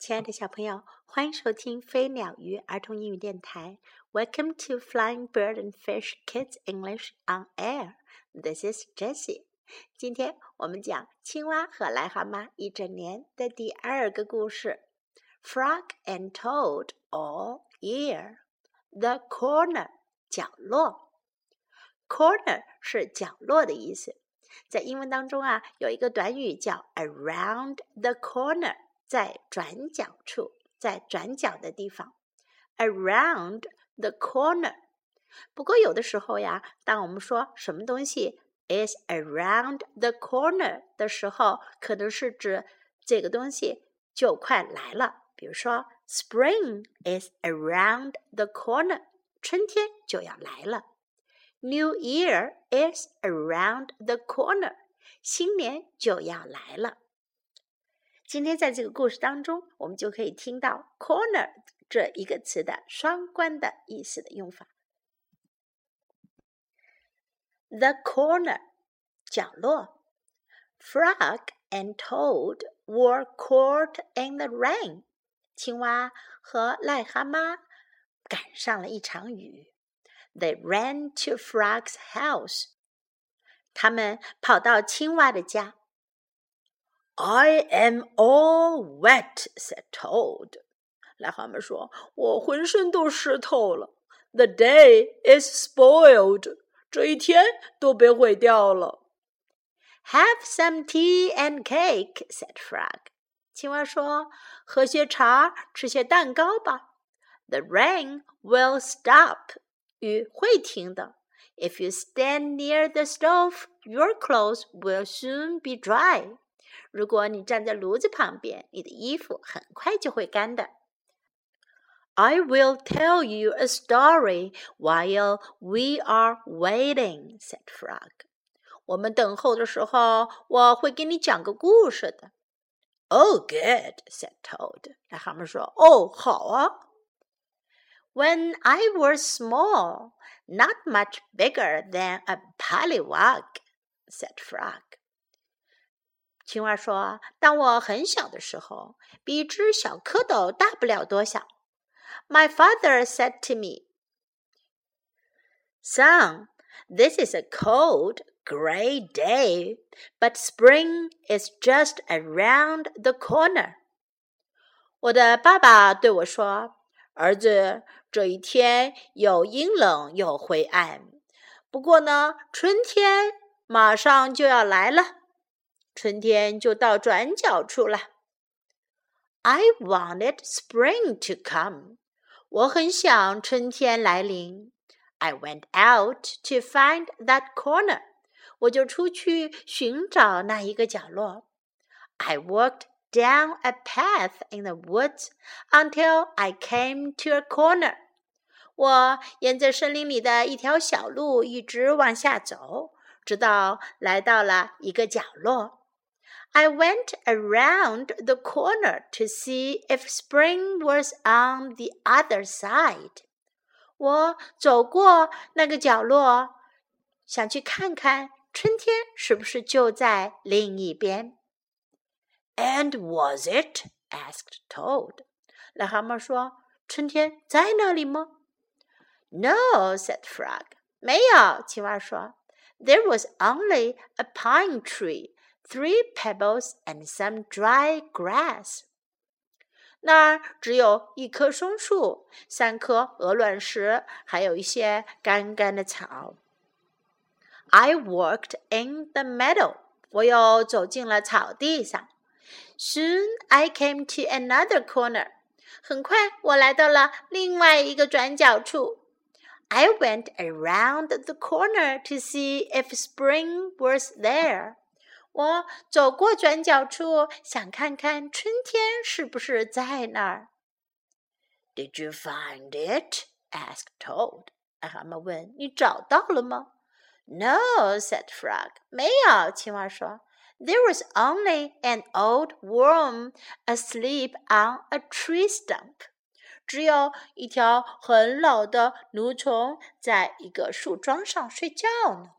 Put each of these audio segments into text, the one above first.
亲爱的小朋友，欢迎收听飞鸟鱼儿童英语电台。Welcome to Flying Bird and Fish Kids English on Air. This is Jessie. 今天我们讲青蛙和癞蛤蟆一整年的第二个故事。Frog and Toad all year. The corner 角落。Corner 是角落的意思。在英文当中啊，有一个短语叫 around the corner。在转角处，在转角的地方，around the corner。不过有的时候呀，当我们说什么东西 is around the corner 的时候，可能是指这个东西就快来了。比如说，Spring is around the corner，春天就要来了。New Year is around the corner，新年就要来了。今天在这个故事当中，我们就可以听到 “corner” 这一个词的双关的意思的用法。The corner，角落。Frog and Toad were caught in the rain。青蛙和癞蛤蟆赶上了一场雨。They ran to Frog's house。他们跑到青蛙的家。I am all wet," said Toad. 癞蛤蟆说：“我浑身都湿透了。”The day is spoiled. 这一天都被毁掉了。Have some tea and cake," said Frog. 青蛙说：“喝些茶，吃些蛋糕吧。”The rain will stop. 雨会停的。If you stand near the stove, your clothes will soon be dry. 如果你站在炉子旁边，你的衣服很快就会干的。I will tell you a story while we are waiting," said Frog. 我们等候的时候，我会给你讲个故事的。Oh, good," said Toad. 癞蛤蟆说：“哦，好啊。” When I was small, not much bigger than a pollywog," said Frog. 青蛙说：“当我很小的时候，比一只小蝌蚪大不了多少。” My father said to me, "Son, this is a cold, gray day, but spring is just around the corner." 我的爸爸对我说：“儿子，这一天又阴冷又灰暗，不过呢，春天马上就要来了。”春天就到转角处了。I wanted spring to come。我很想春天来临。I went out to find that corner。我就出去寻找那一个角落。I walked down a path in the woods until I came to a corner。我沿着森林里的一条小路一直往下走，直到来到了一个角落。 I went around the corner to see if spring was on the other side. 我走过那个角落，想去看看春天是不是就在另一边。And was it? asked Toad. 癞蛤蟆说：“春天在那里吗？”No, said Frog. 没有，青蛙说。There was only a pine tree three pebbles and some dry grass。那儿只有一棵松树，三颗鹅卵石，还有一些干干的草。I walked in the meadow。我又走进了草地上。Soon I came to another corner。很快，我来到了另外一个转角处。I went around the corner to see if spring was there。 我走过转角处，想看看春天是不是在那儿。Did you find it? asked Toad. 癞蛤蟆问：“你找到了吗？”No, said Frog. 没有，青蛙说。There was only an old worm asleep on a tree stump. 只有一条很老的蠕虫在一个树桩上睡觉呢。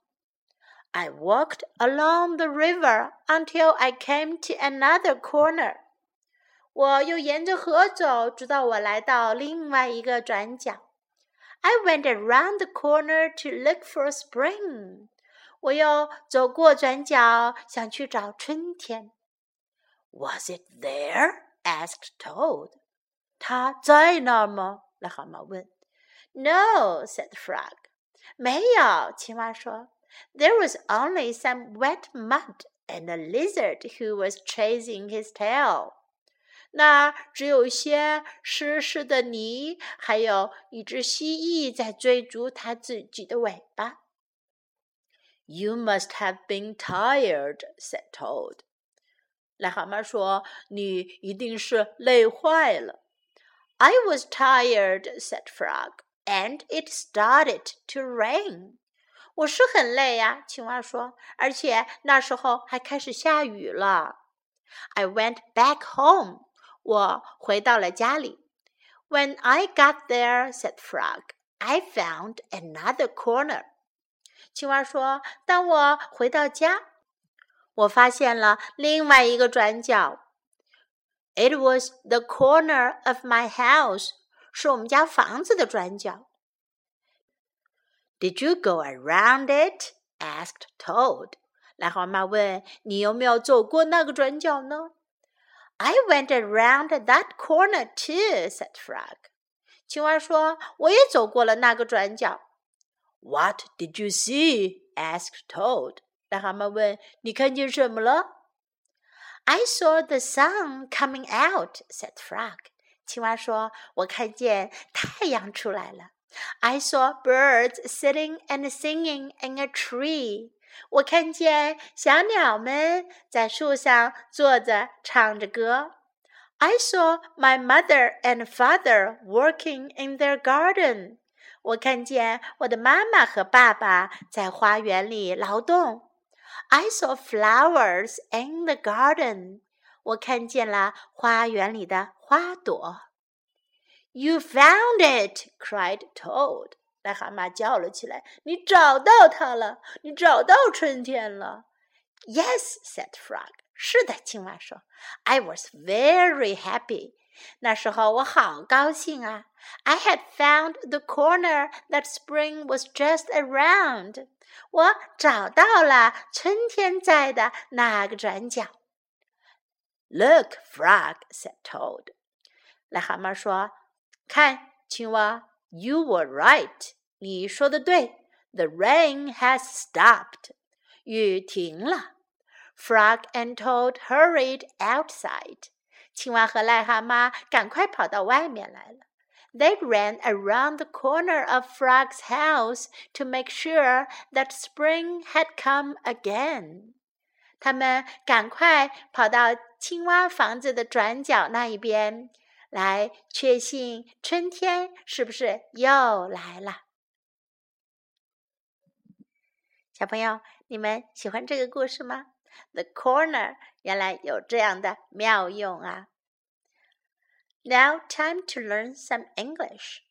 I walked along the river until I came to another corner. 我又沿着河走，直到我来到另外一个转角。I went around the corner to look for spring。我又走过转角，想去找春天。Was it there? asked Toad. 它在那儿吗？癞蛤蟆问。No, said the frog. 没有，青蛙说。 There was only some wet mud and a lizard who was chasing his tail. 那只有些湿湿的泥，还有一只蜥蜴在追逐它自己的尾巴。You must have been tired," said Toad. 癞蛤蟆说：“你一定是累坏了。” I was tired," said Frog, "and it started to rain." 我是很累呀，青蛙说，而且那时候还开始下雨了。I went back home. 我回到了家里。When I got there, said Frog, I found another corner. 青蛙说：“当我回到家，我发现了另外一个转角。It was the corner of my house，是我们家房子的转角。Did you go around it? asked Toad. 癞蛤蟆问：“你有没有走过那个转角呢？” I went around that corner too," said Frog. 青蛙说：“我也走过了那个转角。” What did you see? asked Toad. 癞蛤蟆问：“你看见什么了？” I saw the sun coming out," said Frog. 青蛙说：“我看见太阳出来了。” I saw birds sitting and singing in a tree. 我看见小鸟们在树上坐着，唱着歌。I saw my mother and father working in their garden。我看见我的妈妈和爸爸在花园里劳动。I saw flowers in the garden。我看见了花园里的花朵。 You found it! cried Toad. 癞蛤蟆叫了起来：“你找到它了！你找到春天了！”Yes, said Frog. 是的，青蛙说：“I was very happy. 那时候我好高兴啊！I had found the corner that spring was just around. 我找到了春天在的那个转角。”Look, Frog, said Toad. 癞蛤蟆说：“ 看，青蛙。” You were right. 你说的对。The rain has stopped. 雨停了。Frog and Toad hurried outside. 青蛙和癞蛤蟆赶快跑到外面来了。They ran around the corner of Frog's house to make sure that spring had come again. 他们赶快跑到青蛙房子的转角那一边， 来确信春天是不是又来了？小朋友，你们喜欢这个故事吗？The corner 原来有这样的妙用啊！Now time to learn some English.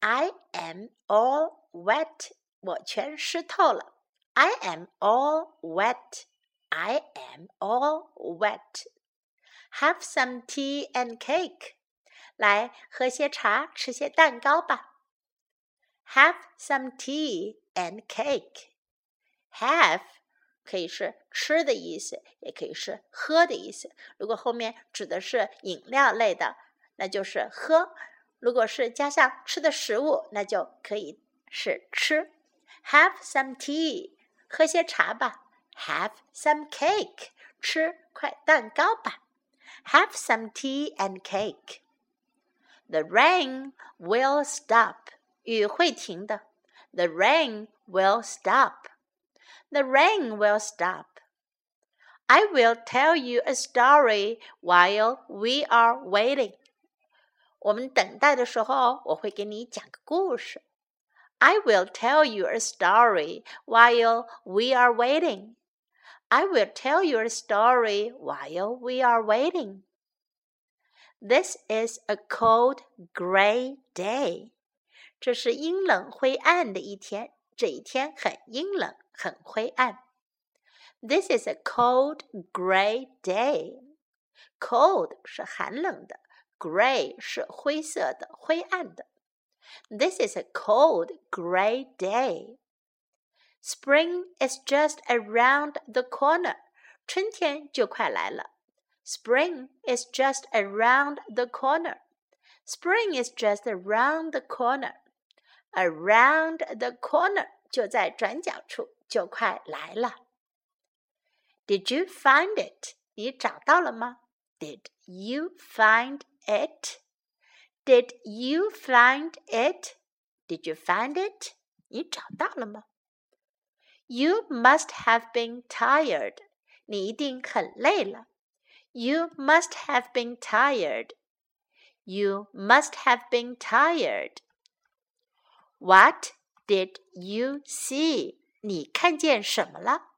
I am all wet. 我全湿透了。I am all wet. I am all wet. Have some tea and cake. 来喝些茶，吃些蛋糕吧。Have some tea and cake. Have 可以是吃的意思，也可以是喝的意思。如果后面指的是饮料类的，那就是喝；如果是加上吃的食物，那就可以是吃。Have some tea，喝些茶吧。Have some cake，吃块蛋糕吧。Have some tea and cake。The rain will stop. 雨会停的。The rain will stop. The rain will stop. I will tell you a story while we are waiting. 我们等待的时候，我会给你讲个故事。I will tell you a story while we are waiting. I will tell you a story while we are waiting. This is a cold, gray day. 这是阴冷灰暗的一天。这一天很阴冷，很灰暗。This is a cold, gray day. Cold 是寒冷的，gray 是灰色的、灰暗的。This is a cold, gray day. Spring is just around the corner. 春天就快来了。 Spring is just around the corner. Spring is just around the corner. Around the corner 就在转角处，就快来了。Did you find it? 你找到了吗？Did you find it? Did you find it? Did you find it? 你找到了吗？You must have been tired. 你一定很累了。 You must have been tired. You must have been tired. What did you see? 你看见什么了？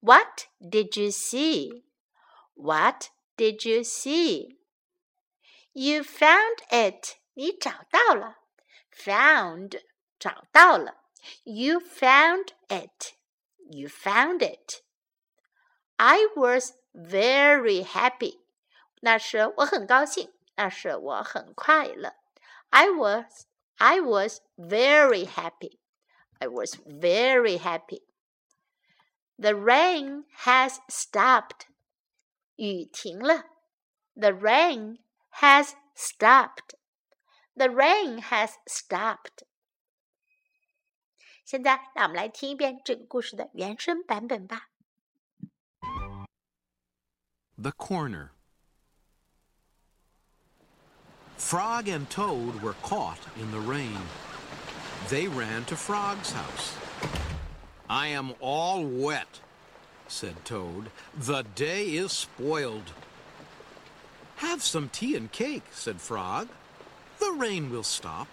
What did you see? What did you see? You found it. 你找到了。Found 找到了。You found it. You found it. I was very happy. 那时我很高兴，那时我很快乐。I was I was very happy. I was very happy. The rain has stopped. 雨停了。The rain has stopped. The rain has stopped. 现在，让我们来听一遍这个故事的原声版本吧。 The corner. Frog and Toad were caught in the rain. They ran to Frog's house. I am all wet, said Toad. The day is spoiled. Have some tea and cake, said Frog. The rain will stop.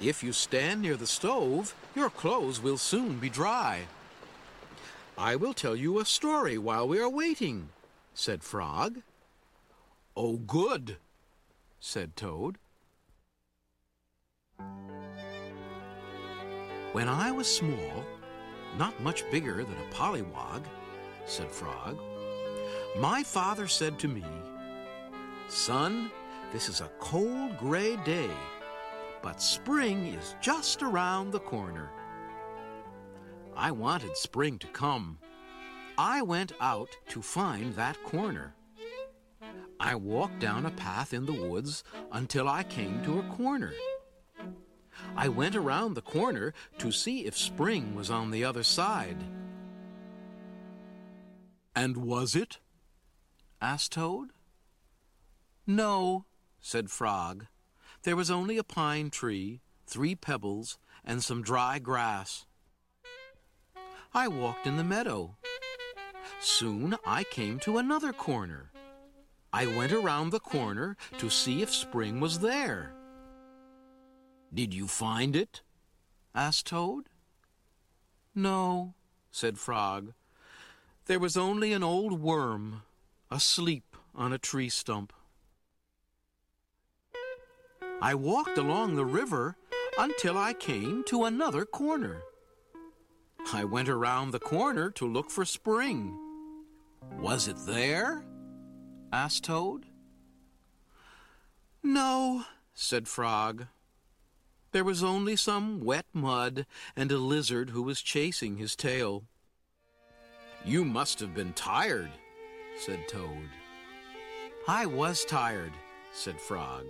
If you stand near the stove, your clothes will soon be dry. I will tell you a story while we are waiting, said Frog. Oh, good, said Toad. When I was small, not much bigger than a pollywog, said Frog, my father said to me, Son, this is a cold gray day, but spring is just around the corner. I wanted spring to come. I went out to find that corner. I walked down a path in the woods until I came to a corner. I went around the corner to see if spring was on the other side. And was it? asked Toad. No, said Frog. There was only a pine tree, three pebbles, and some dry grass. I walked in the meadow. Soon I came to another corner. I went around the corner to see if spring was there. Did you find it? asked Toad. No, said Frog. There was only an old worm asleep on a tree stump. I walked along the river until I came to another corner. I went around the corner to look for spring. Was it there? asked Toad. No, said Frog. There was only some wet mud and a lizard who was chasing his tail. You must have been tired, said Toad. I was tired, said Frog.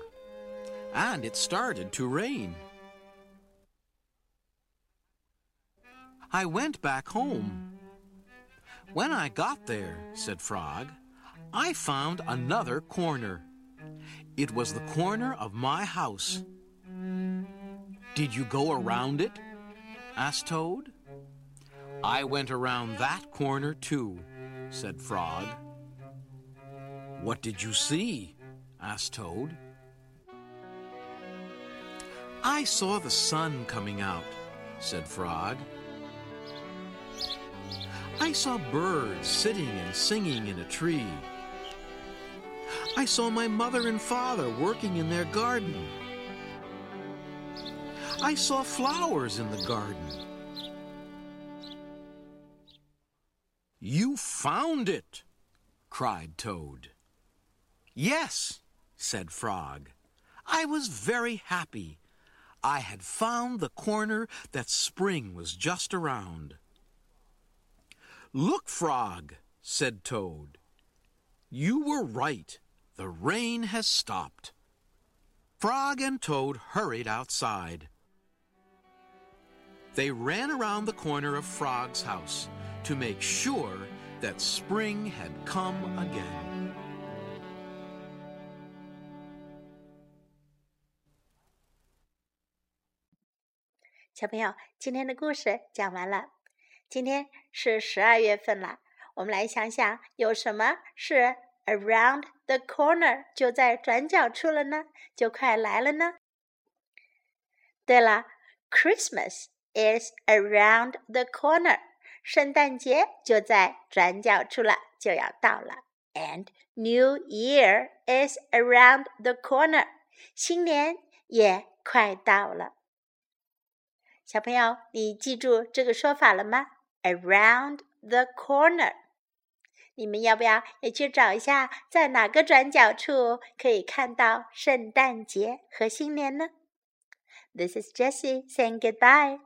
And it started to rain. I went back home. When I got there, said Frog, I found another corner. It was the corner of my house. Did you go around it? asked Toad. I went around that corner too, said Frog. What did you see? asked Toad. I saw the sun coming out, said Frog. I saw birds sitting and singing in a tree. I saw my mother and father working in their garden. I saw flowers in the garden. You found it, cried Toad. Yes, said Frog. I was very happy. I had found the corner that spring was just around. Look, Frog, said Toad. You were right. The rain has stopped. Frog and Toad hurried outside. They ran around the corner of Frog's house to make sure that spring had come again. 小今天是十二月份了，我们来想想有什么是 around the corner 就在转角处了呢？就快来了呢。对了，Christmas is around the corner，圣诞节就在转角处了，就要到了。And New Year is around the corner，新年也快到了。小朋友，你记住这个说法了吗 ？Around the corner。你们要不要也去找一下，在哪个转角处可以看到圣诞节和新年呢？This is Jessie saying goodbye.